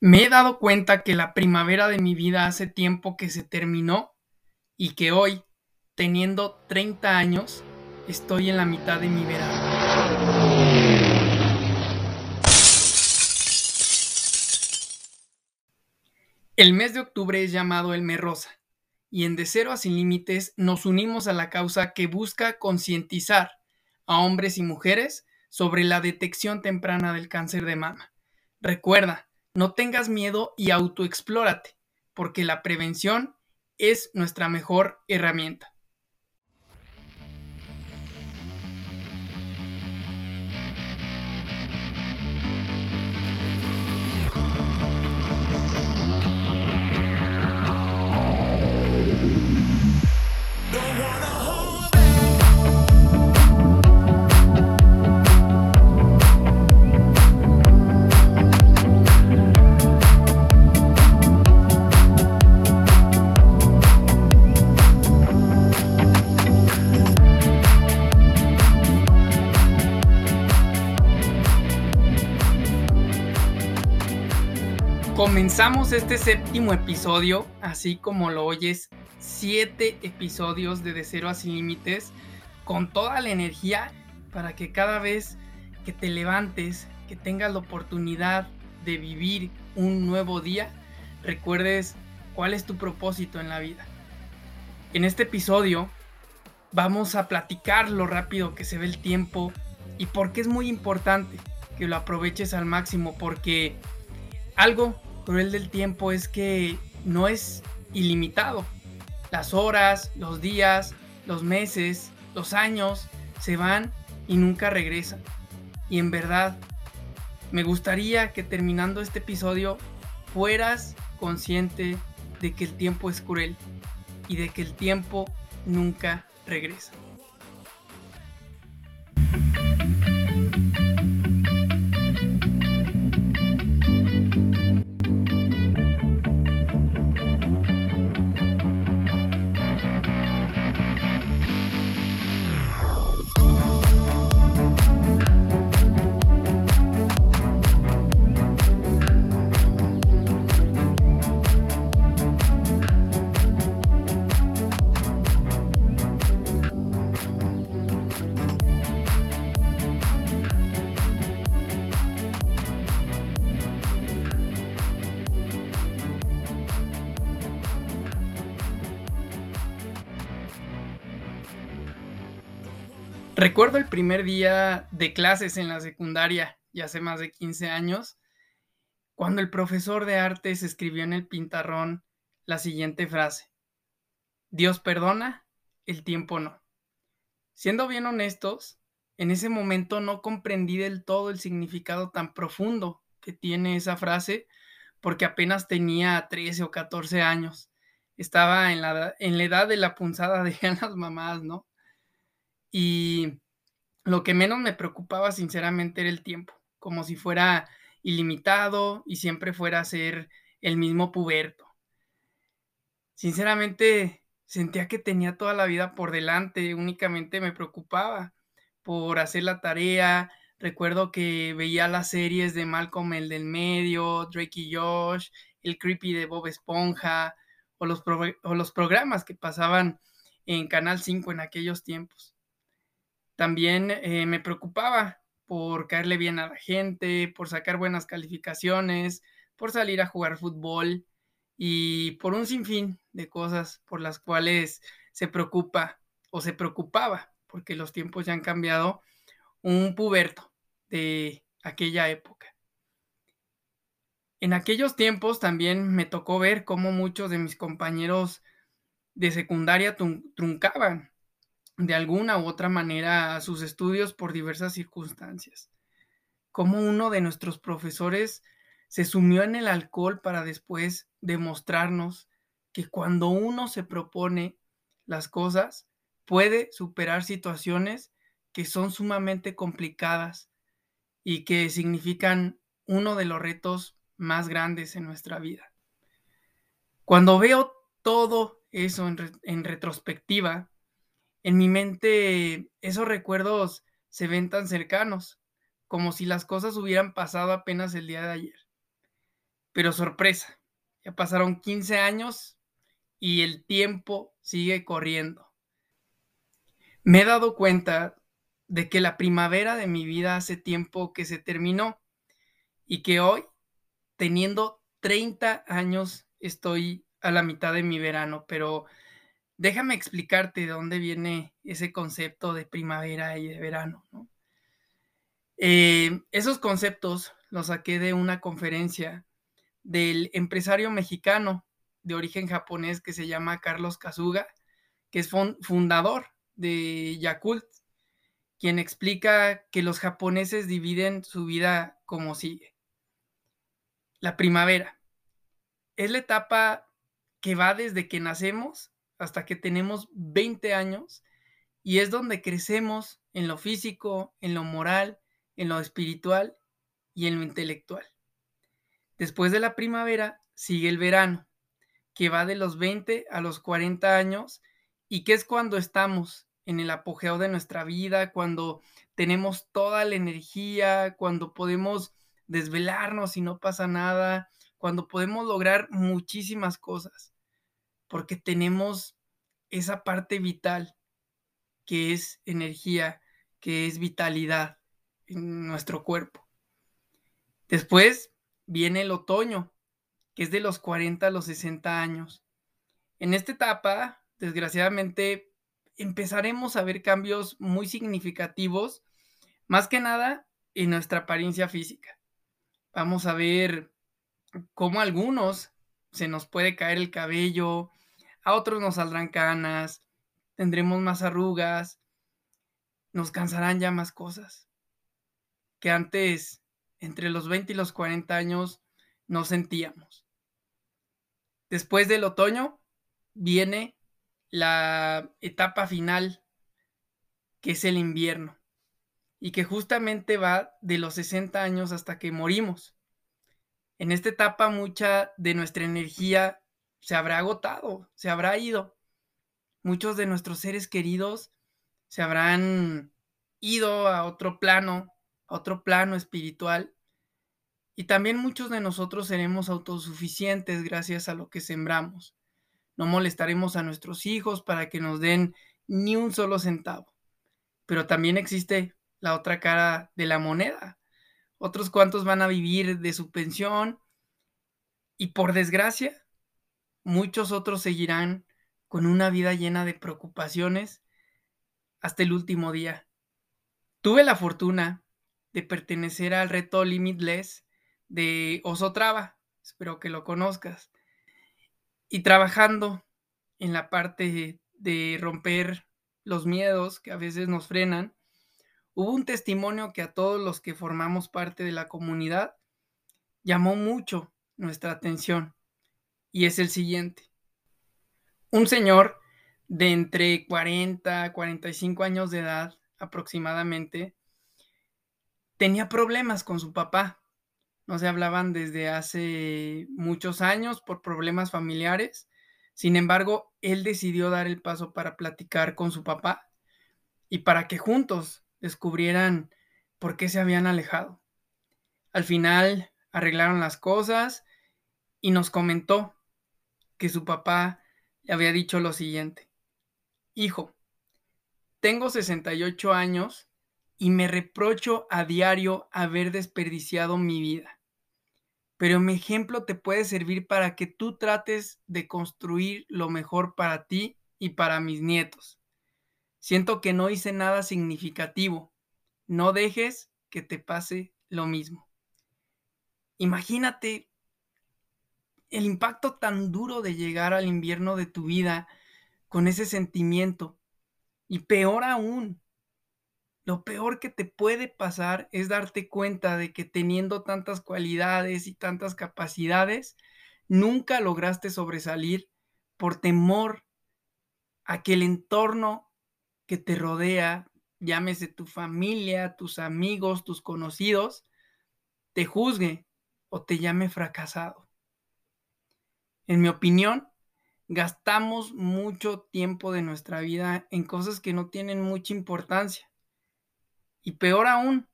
Me he dado cuenta que la primavera de mi vida hace tiempo que se terminó y que hoy, teniendo 30 años, estoy en la mitad de mi verano. El mes de octubre es llamado el mes rosa y en De Cero a Sin Límites nos unimos a la causa que busca concientizar a hombres y mujeres sobre la detección temprana del cáncer de mama. Recuerda, no tengas miedo y autoexplórate, porque la prevención es nuestra mejor herramienta. Comenzamos este séptimo episodio, así como lo oyes, siete episodios de De Cero a Sin Límites, con toda la energía para que cada vez que te levantes, que tengas la oportunidad de vivir un nuevo día, recuerdes cuál es tu propósito en la vida. En este episodio vamos a platicar lo rápido que se ve el tiempo y por qué es muy importante que lo aproveches al máximo, porque algo cruel del tiempo es que no es ilimitado. Las horas, los días, los meses, los años se van y nunca regresan. Y en verdad, me gustaría que terminando este episodio fueras consciente de que el tiempo es cruel y de que el tiempo nunca regresa. Recuerdo el primer día de clases en la secundaria, ya hace más de 15 años, cuando el profesor de artes escribió en el pintarrón la siguiente frase. Dios perdona, el tiempo no. Siendo bien honestos, en ese momento no comprendí del todo el significado tan profundo que tiene esa frase porque apenas tenía 13 o 14 años. Estaba en la, en la edad de la punzada de las mamás, ¿no? Y lo que menos me preocupaba sinceramente era el tiempo, como si fuera ilimitado y siempre fuera a ser el mismo puberto. Sinceramente sentía que tenía toda la vida por delante, únicamente me preocupaba por hacer la tarea. Recuerdo que veía las series de Malcolm el del medio, Drake y Josh, el creepy de Bob Esponja o los, o los programas que pasaban en Canal 5 en aquellos tiempos. También eh, me preocupaba por caerle bien a la gente, por sacar buenas calificaciones, por salir a jugar fútbol y por un sinfín de cosas por las cuales se preocupa o se preocupaba, porque los tiempos ya han cambiado, un puberto de aquella época. En aquellos tiempos también me tocó ver cómo muchos de mis compañeros de secundaria truncaban de alguna u otra manera sus estudios por diversas circunstancias. Como uno de nuestros profesores se sumió en el alcohol para después demostrarnos que cuando uno se propone las cosas, puede superar situaciones que son sumamente complicadas y que significan uno de los retos más grandes en nuestra vida. Cuando veo todo eso en, en retrospectiva, en mi mente esos recuerdos se ven tan cercanos, como si las cosas hubieran pasado apenas el día de ayer. Pero sorpresa, ya pasaron 15 años y el tiempo sigue corriendo. Me he dado cuenta de que la primavera de mi vida hace tiempo que se terminó y que hoy, teniendo 30 años, estoy a la mitad de mi verano, pero déjame explicarte de dónde viene ese concepto de primavera y de verano. Eh, esos conceptos los saqué de una conferencia del empresario mexicano de origen japonés que se llama Carlos Kazuga, que es fundador de Yakult, quien explica que los japoneses dividen su vida como sigue. La primavera es la etapa que va desde que nacemos hasta que tenemos 20 años y es donde crecemos en lo físico, en lo moral, en lo espiritual y en lo intelectual. Después de la primavera sigue el verano, que va de los 20 a los 40 años y que es cuando estamos en el apogeo de nuestra vida, cuando tenemos toda la energía, cuando podemos desvelarnos y no pasa nada, cuando podemos lograr muchísimas cosas, porque tenemos esa parte vital que es energía, que es vitalidad en nuestro cuerpo. Después viene el otoño, que es de los 40 a los 60 años. En esta etapa, desgraciadamente, empezaremos a ver cambios muy significativos, más que nada en nuestra apariencia física. Vamos a ver cómo a algunos se nos puede caer el cabello, a otros nos saldrán canas, tendremos más arrugas, nos cansarán ya más cosas que antes entre los 20 y los 40 años no sentíamos. Después del otoño viene la etapa final, que es el invierno, y que justamente va de los 60 años hasta que morimos. En esta etapa mucha de nuestra energía se habrá agotado, se habrá ido. Muchos de nuestros seres queridos se habrán ido a otro plano, otro plano espiritual. Y también muchos de nosotros seremos autosuficientes gracias a lo que sembramos. No molestaremos a nuestros hijos para que nos den ni un solo centavo. Pero también existe la otra cara de la moneda. Otros cuantos van a vivir de su pensión y por desgracia, muchos otros seguirán con una vida llena de preocupaciones hasta el último día. Tuve la fortuna de pertenecer al reto Limitless de Osotrava, espero que lo conozcas, y trabajando en la parte de romper los miedos que a veces nos frenan, hubo un testimonio que a todos los que formamos parte de la comunidad llamó mucho nuestra atención y es el siguiente. Un señor de entre 40 a 45 años de edad aproximadamente tenía problemas con su papá. No se hablaban desde hace muchos años por problemas familiares. Sin embargo, él decidió dar el paso para platicar con su papá y para que juntos descubrieran por qué se habían alejado. Al final arreglaron las cosas y nos comentó que su papá le había dicho lo siguiente. Hijo, tengo 68 años y me reprocho a diario haber desperdiciado mi vida. Pero mi ejemplo te puede servir para que tú trates de construir lo mejor para ti y para mis nietos. Siento que no hice nada significativo. No dejes que te pase lo mismo. Imagínate el impacto tan duro de llegar al invierno de tu vida con ese sentimiento. Y peor aún, lo peor que te puede pasar es darte cuenta de que teniendo tantas cualidades y tantas capacidades, nunca lograste sobresalir por temor a que el entorno que te rodea, llámese tu familia, tus amigos, tus conocidos, te juzgue o te llame fracasado. En mi opinión, gastamos mucho tiempo de nuestra vida en cosas que no tienen mucha importancia. Y peor aún,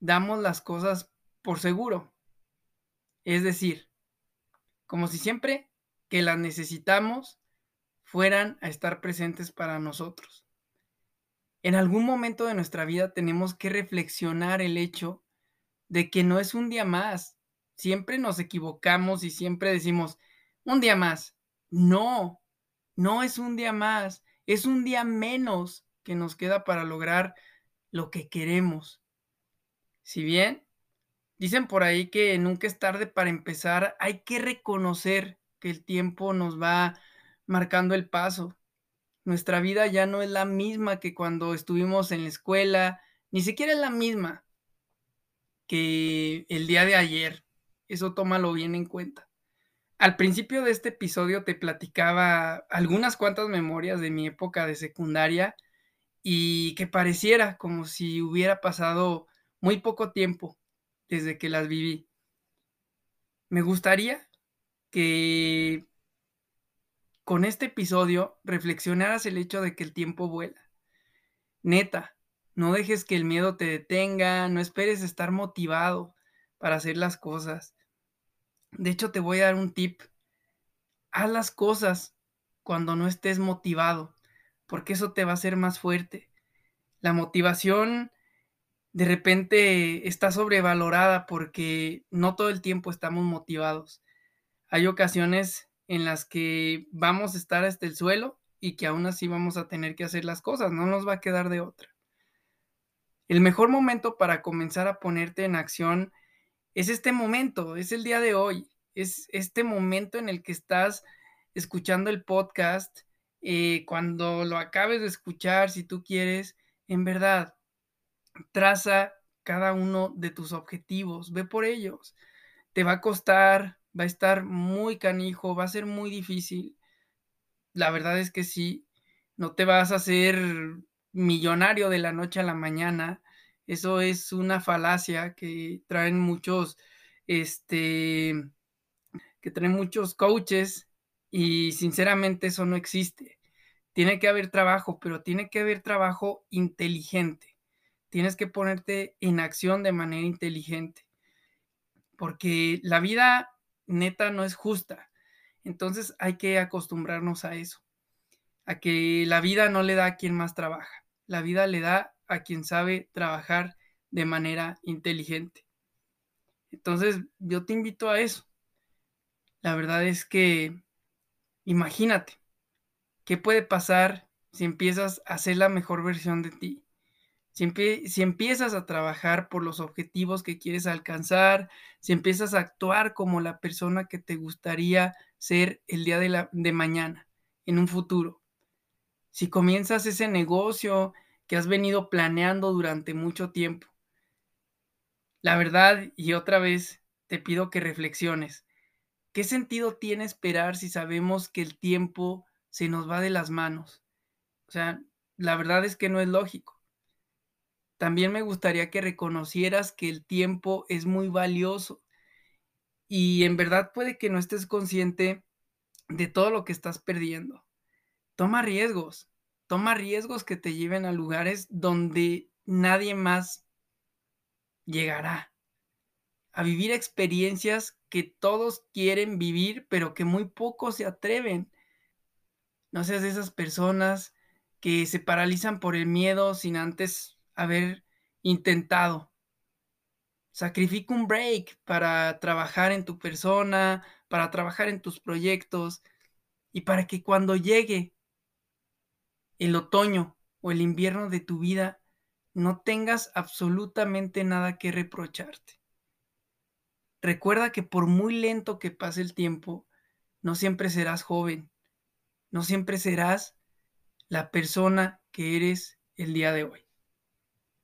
damos las cosas por seguro. Es decir, como si siempre que las necesitamos fueran a estar presentes para nosotros. En algún momento de nuestra vida tenemos que reflexionar el hecho de que no es un día más. Siempre nos equivocamos y siempre decimos, un día más. No, no es un día más, es un día menos que nos queda para lograr lo que queremos. Si bien dicen por ahí que nunca es tarde para empezar, hay que reconocer que el tiempo nos va marcando el paso. Nuestra vida ya no es la misma que cuando estuvimos en la escuela, ni siquiera es la misma que el día de ayer. Eso tómalo bien en cuenta. Al principio de este episodio te platicaba algunas cuantas memorias de mi época de secundaria y que pareciera como si hubiera pasado muy poco tiempo desde que las viví. Me gustaría que con este episodio reflexionaras el hecho de que el tiempo vuela. Neta, no dejes que el miedo te detenga, no esperes estar motivado para hacer las cosas. De hecho, te voy a dar un tip. Haz las cosas cuando no estés motivado, porque eso te va a hacer más fuerte. La motivación de repente está sobrevalorada porque no todo el tiempo estamos motivados. Hay ocasiones en las que vamos a estar hasta el suelo y que aún así vamos a tener que hacer las cosas, no nos va a quedar de otra. El mejor momento para comenzar a ponerte en acción es este momento, es el día de hoy, es este momento en el que estás escuchando el podcast, eh, cuando lo acabes de escuchar, si tú quieres, en verdad, traza cada uno de tus objetivos, ve por ellos. Te va a costar, va a estar muy canijo, va a ser muy difícil. La verdad es que sí, no te vas a hacer millonario de la noche a la mañana. Eso es una falacia que traen muchos, este, que traen muchos coaches y sinceramente eso no existe. Tiene que haber trabajo, pero tiene que haber trabajo inteligente. Tienes que ponerte en acción de manera inteligente. Porque la vida neta no es justa. Entonces hay que acostumbrarnos a eso, a que la vida no le da a quien más trabaja, la vida le da a quien sabe trabajar de manera inteligente. Entonces yo te invito a eso. La verdad es que imagínate, ¿qué puede pasar si empiezas a ser la mejor versión de ti? Si, empiezas a trabajar por los objetivos que quieres alcanzar, si empiezas a actuar como la persona que te gustaría ser el día de, de mañana, en un futuro. Si comienzas ese negocio que has venido planeando durante mucho tiempo. La verdad, y otra vez te pido que reflexiones. ¿Qué sentido tiene esperar si sabemos que el tiempo se nos va de las manos? O sea, la verdad es que no es lógico. También me gustaría que reconocieras que el tiempo es muy valioso y en verdad puede que no estés consciente de todo lo que estás perdiendo. Toma riesgos, toma riesgos que te lleven a lugares donde nadie más llegará. A vivir experiencias que todos quieren vivir, pero que muy pocos se atreven. No seas de esas personas que se paralizan por el miedo sin antes haber intentado. Sacrifica un break para trabajar en tu persona, para trabajar en tus proyectos y para que cuando llegue el otoño o el invierno de tu vida no tengas absolutamente nada que reprocharte. Recuerda que por muy lento que pase el tiempo, no siempre serás joven, no siempre serás la persona que eres el día de hoy.